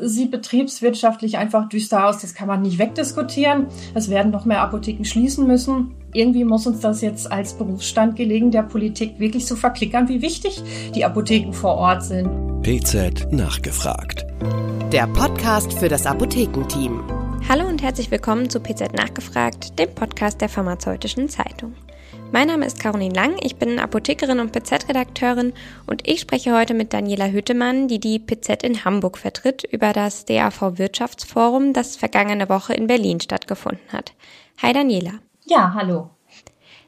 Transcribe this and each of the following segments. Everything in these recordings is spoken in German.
sieht betriebswirtschaftlich einfach düster aus. Das kann man nicht wegdiskutieren. Es werden noch mehr Apotheken schließen müssen. Irgendwie muss uns das jetzt als Berufsstand gelegen, der Politik wirklich so verklickern, wie wichtig die Apotheken vor Ort sind. PZ nachgefragt. Der Podcast für das Apothekenteam. Hallo und herzlich willkommen zu PZ Nachgefragt, dem Podcast der Pharmazeutischen Zeitung. Mein Name ist Caroline Lang, ich bin Apothekerin und PZ-Redakteurin und ich spreche heute mit Daniela Hüttemann, die die PZ in Hamburg vertritt, über das DAV Wirtschaftsforum, das vergangene Woche in Berlin stattgefunden hat. Hi Daniela. Ja, hallo.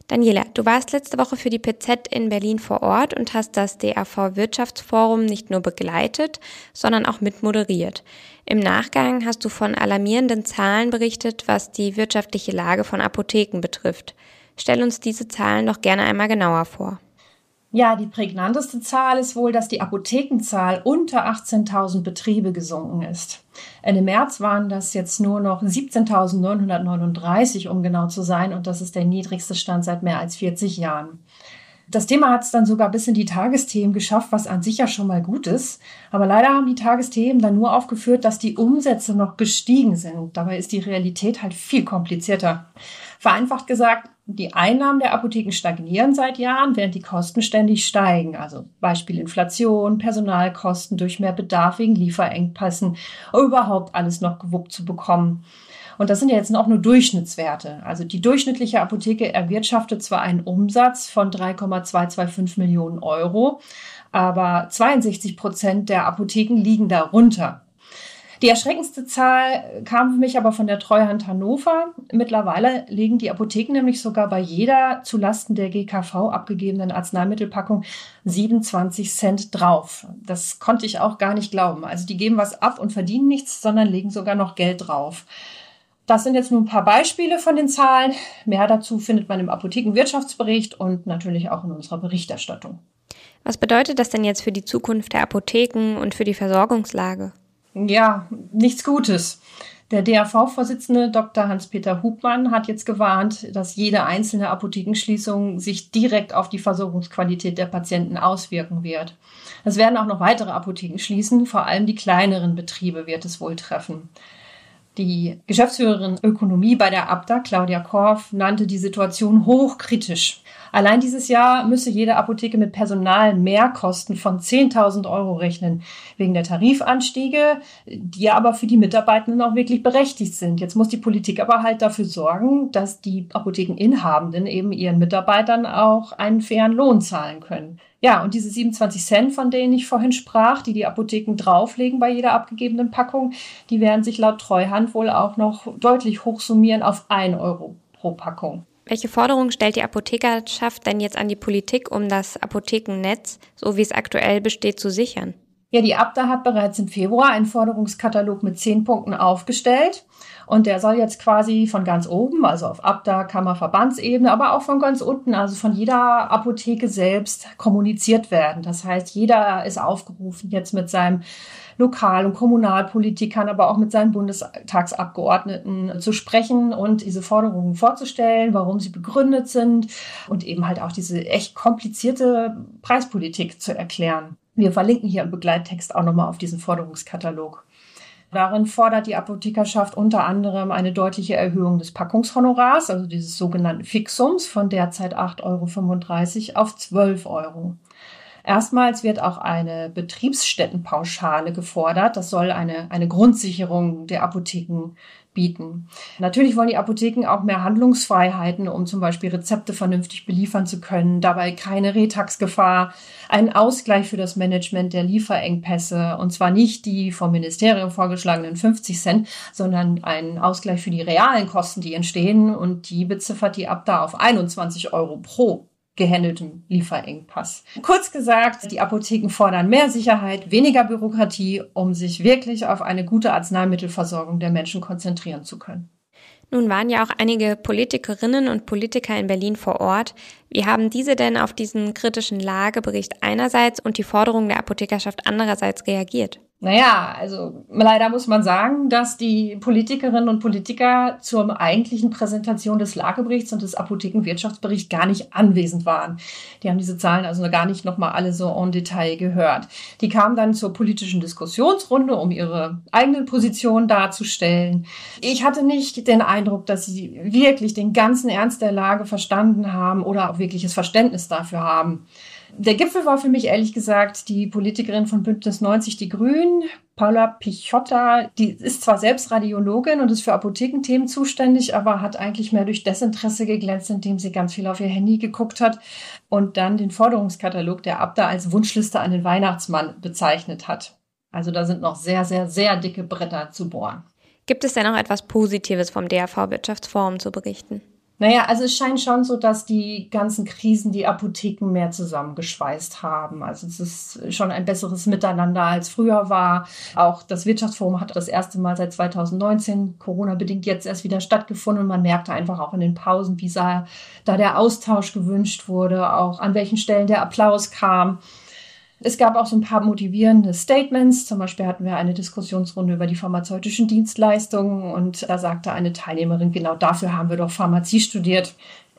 Daniela, du warst letzte Woche für die PZ in Berlin vor Ort und hast das DAV Wirtschaftsforum nicht nur begleitet, sondern auch mitmoderiert. Im Nachgang hast du von alarmierenden Zahlen berichtet, was die wirtschaftliche Lage von Apotheken betrifft. Stell uns diese Zahlen doch gerne einmal genauer vor. Ja, die prägnanteste Zahl ist wohl, dass die Apothekenzahl unter 18.000 Betriebe gesunken ist. Ende März waren das jetzt nur noch 17.939, um genau zu sein, und das ist der niedrigste Stand seit mehr als 40 Jahren. Das Thema hat es dann sogar bis in die Tagesthemen geschafft, was an sich ja schon mal gut ist. Aber leider haben die Tagesthemen dann nur aufgeführt, dass die Umsätze noch gestiegen sind. Dabei ist die Realität halt viel komplizierter. Vereinfacht gesagt, die Einnahmen der Apotheken stagnieren seit Jahren, während die Kosten ständig steigen. Also Beispiel Inflation, Personalkosten durch mehr Bedarf wegen Lieferengpässen, überhaupt alles noch gewuppt zu bekommen. Und das sind ja jetzt noch nur Durchschnittswerte. Also die durchschnittliche Apotheke erwirtschaftet zwar einen Umsatz von 3,225 Millionen Euro, aber 62 Prozent der Apotheken liegen darunter. Die erschreckendste Zahl kam für mich aber von der Treuhand Hannover. Mittlerweile liegen die Apotheken nämlich sogar bei jeder zulasten der GKV abgegebenen Arzneimittelpackung 27 Cent drauf. Das konnte ich auch gar nicht glauben. Also die geben was ab und verdienen nichts, sondern legen sogar noch Geld drauf. Das sind jetzt nur ein paar Beispiele von den Zahlen. Mehr dazu findet man im Apothekenwirtschaftsbericht und natürlich auch in unserer Berichterstattung. Was bedeutet das denn jetzt für die Zukunft der Apotheken und für die Versorgungslage? Ja, nichts Gutes. Der DAV-Vorsitzende Dr. Hans-Peter Hubmann hat jetzt gewarnt, dass jede einzelne Apothekenschließung sich direkt auf die Versorgungsqualität der Patienten auswirken wird. Es werden auch noch weitere Apotheken schließen, vor allem die kleineren Betriebe wird es wohl treffen. Die Geschäftsführerin Ökonomie bei der Abda, Claudia Korf, nannte die Situation hochkritisch. Allein dieses Jahr müsse jede Apotheke mit Personalmehrkosten von 10.000 Euro rechnen, wegen der Tarifanstiege, die aber für die Mitarbeitenden auch wirklich berechtigt sind. Jetzt muss die Politik aber halt dafür sorgen, dass die Apothekeninhabenden eben ihren Mitarbeitern auch einen fairen Lohn zahlen können. Ja, und diese 27 Cent, von denen ich vorhin sprach, die die Apotheken drauflegen bei jeder abgegebenen Packung, die werden sich laut Treuhand wohl auch noch deutlich hochsummieren auf 1 Euro pro Packung. Welche Forderungen stellt die Apothekerschaft denn jetzt an die Politik, um das Apothekennetz, so wie es aktuell besteht, zu sichern? Ja, die Abda hat bereits im Februar einen Forderungskatalog mit zehn Punkten aufgestellt. Und der soll jetzt quasi von ganz oben, also auf Abda, Kammer, Verbandsebene, aber auch von ganz unten, also von jeder Apotheke selbst kommuniziert werden. Das heißt, jeder ist aufgerufen, jetzt mit seinem Lokal- und Kommunalpolitikern, aber auch mit seinen Bundestagsabgeordneten zu sprechen und diese Forderungen vorzustellen, warum sie begründet sind und eben halt auch diese echt komplizierte Preispolitik zu erklären. Wir verlinken hier im Begleittext auch nochmal auf diesen Forderungskatalog. Darin fordert die Apothekerschaft unter anderem eine deutliche Erhöhung des Packungshonorars, also dieses sogenannten Fixums von derzeit 8,35 Euro auf 12 Euro. Erstmals wird auch eine Betriebsstättenpauschale gefordert. Das soll eine, eine Grundsicherung der Apotheken bieten. Natürlich wollen die Apotheken auch mehr Handlungsfreiheiten, um zum Beispiel Rezepte vernünftig beliefern zu können, dabei keine Retaxgefahr, einen Ausgleich für das Management der Lieferengpässe. Und zwar nicht die vom Ministerium vorgeschlagenen 50 Cent, sondern einen Ausgleich für die realen Kosten, die entstehen. Und die beziffert die ab da auf 21 Euro pro gehandeltem Lieferengpass. Kurz gesagt, die Apotheken fordern mehr Sicherheit, weniger Bürokratie, um sich wirklich auf eine gute Arzneimittelversorgung der Menschen konzentrieren zu können. Nun waren ja auch einige Politikerinnen und Politiker in Berlin vor Ort. Wie haben diese denn auf diesen kritischen Lagebericht einerseits und die Forderungen der Apothekerschaft andererseits reagiert? Naja, also leider muss man sagen, dass die Politikerinnen und Politiker zur eigentlichen Präsentation des Lageberichts und des Apothekenwirtschaftsberichts gar nicht anwesend waren. Die haben diese Zahlen also gar nicht nochmal alle so en Detail gehört. Die kamen dann zur politischen Diskussionsrunde, um ihre eigenen Positionen darzustellen. Ich hatte nicht den Eindruck, dass sie wirklich den ganzen Ernst der Lage verstanden haben oder auch wirkliches Verständnis dafür haben. Der Gipfel war für mich ehrlich gesagt die Politikerin von Bündnis 90 Die Grünen, Paula Pichotta, die ist zwar selbst Radiologin und ist für Apothekenthemen zuständig, aber hat eigentlich mehr durch Desinteresse geglänzt, indem sie ganz viel auf ihr Handy geguckt hat und dann den Forderungskatalog der Abda als Wunschliste an den Weihnachtsmann bezeichnet hat. Also da sind noch sehr, sehr, sehr dicke Bretter zu bohren. Gibt es denn noch etwas Positives vom DAV Wirtschaftsforum zu berichten? Naja, also es scheint schon so, dass die ganzen Krisen die Apotheken mehr zusammengeschweißt haben. Also es ist schon ein besseres Miteinander als früher war. Auch das Wirtschaftsforum hat das erste Mal seit 2019, Corona-bedingt jetzt erst wieder stattgefunden. Und man merkte einfach auch in den Pausen, wie da der Austausch gewünscht wurde, auch an welchen Stellen der Applaus kam. Es gab auch so ein paar motivierende Statements. Zum Beispiel hatten wir eine Diskussionsrunde über die pharmazeutischen Dienstleistungen und da sagte eine Teilnehmerin, genau dafür haben wir doch Pharmazie studiert.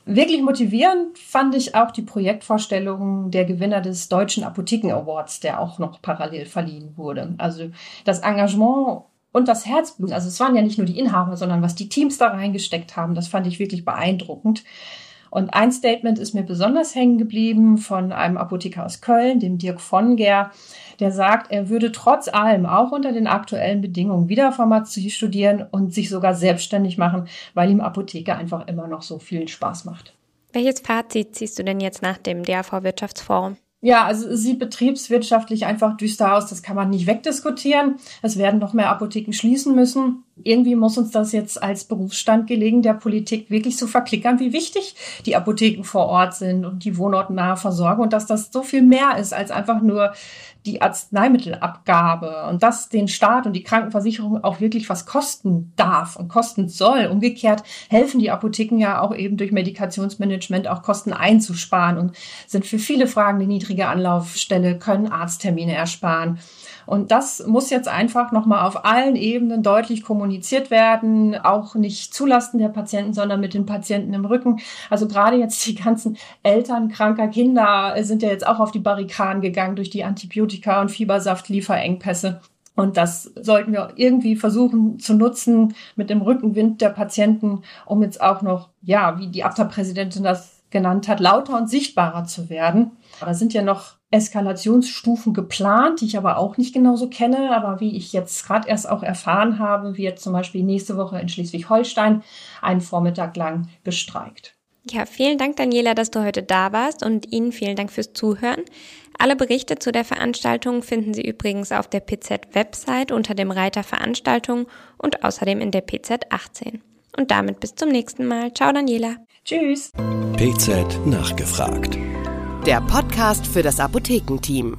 Wirklich motivierend fand ich auch die Projektvorstellung der Gewinner des Deutschen Apotheken Awards, der auch noch parallel verliehen wurde. Also das Engagement und das Herzblut, also es waren ja nicht nur die Inhaber, sondern was die Teams da reingesteckt haben, das fand ich wirklich beeindruckend. Und ein Statement ist mir besonders hängen geblieben von einem Apotheker aus Köln, dem Dirk von Ger, der sagt, er würde trotz allem auch unter den aktuellen Bedingungen wieder Pharmazie studieren und sich sogar selbstständig machen, weil ihm Apotheke einfach immer noch so viel Spaß macht. Welches Fazit ziehst du denn jetzt nach dem DAV Wirtschaftsforum? Ja, also es sieht betriebswirtschaftlich einfach düster aus. Das kann man nicht wegdiskutieren. Es werden noch mehr Apotheken schließen müssen. Irgendwie muss uns das jetzt als Berufsstand gelegen, der Politik wirklich so verklickern, wie wichtig die Apotheken vor Ort sind und die wohnortnahe Versorgung und dass das so viel mehr ist als einfach nur die Arzneimittelabgabe und dass den Staat und die Krankenversicherung auch wirklich was kosten darf und kosten soll. Umgekehrt helfen die Apotheken ja auch eben durch Medikationsmanagement auch Kosten einzusparen und sind für viele Fragen die niedrige Anlaufstelle, können Arzttermine ersparen. Und das muss jetzt einfach nochmal auf allen Ebenen deutlich kommuniziert werden, auch nicht zulasten der Patienten, sondern mit den Patienten im Rücken. Also gerade jetzt die ganzen Eltern kranker Kinder sind ja jetzt auch auf die Barrikaden gegangen durch die Antibiotika- und Fiebersaftlieferengpässe. Und das sollten wir irgendwie versuchen zu nutzen mit dem Rückenwind der Patienten, um jetzt auch noch, ja, wie die ABTA-Präsidentin das genannt hat, lauter und sichtbarer zu werden. Da sind ja noch Eskalationsstufen geplant, die ich aber auch nicht genauso kenne. Aber wie ich jetzt gerade erst auch erfahren habe, wird zum Beispiel nächste Woche in Schleswig-Holstein einen Vormittag lang gestreikt. Ja, vielen Dank, Daniela, dass du heute da warst und Ihnen vielen Dank fürs Zuhören. Alle Berichte zu der Veranstaltung finden Sie übrigens auf der PZ-Website unter dem Reiter Veranstaltungen und außerdem in der PZ 18. Und damit bis zum nächsten Mal. Ciao, Daniela. Tschüss. PZ nachgefragt. Der Podcast für das Apothekenteam.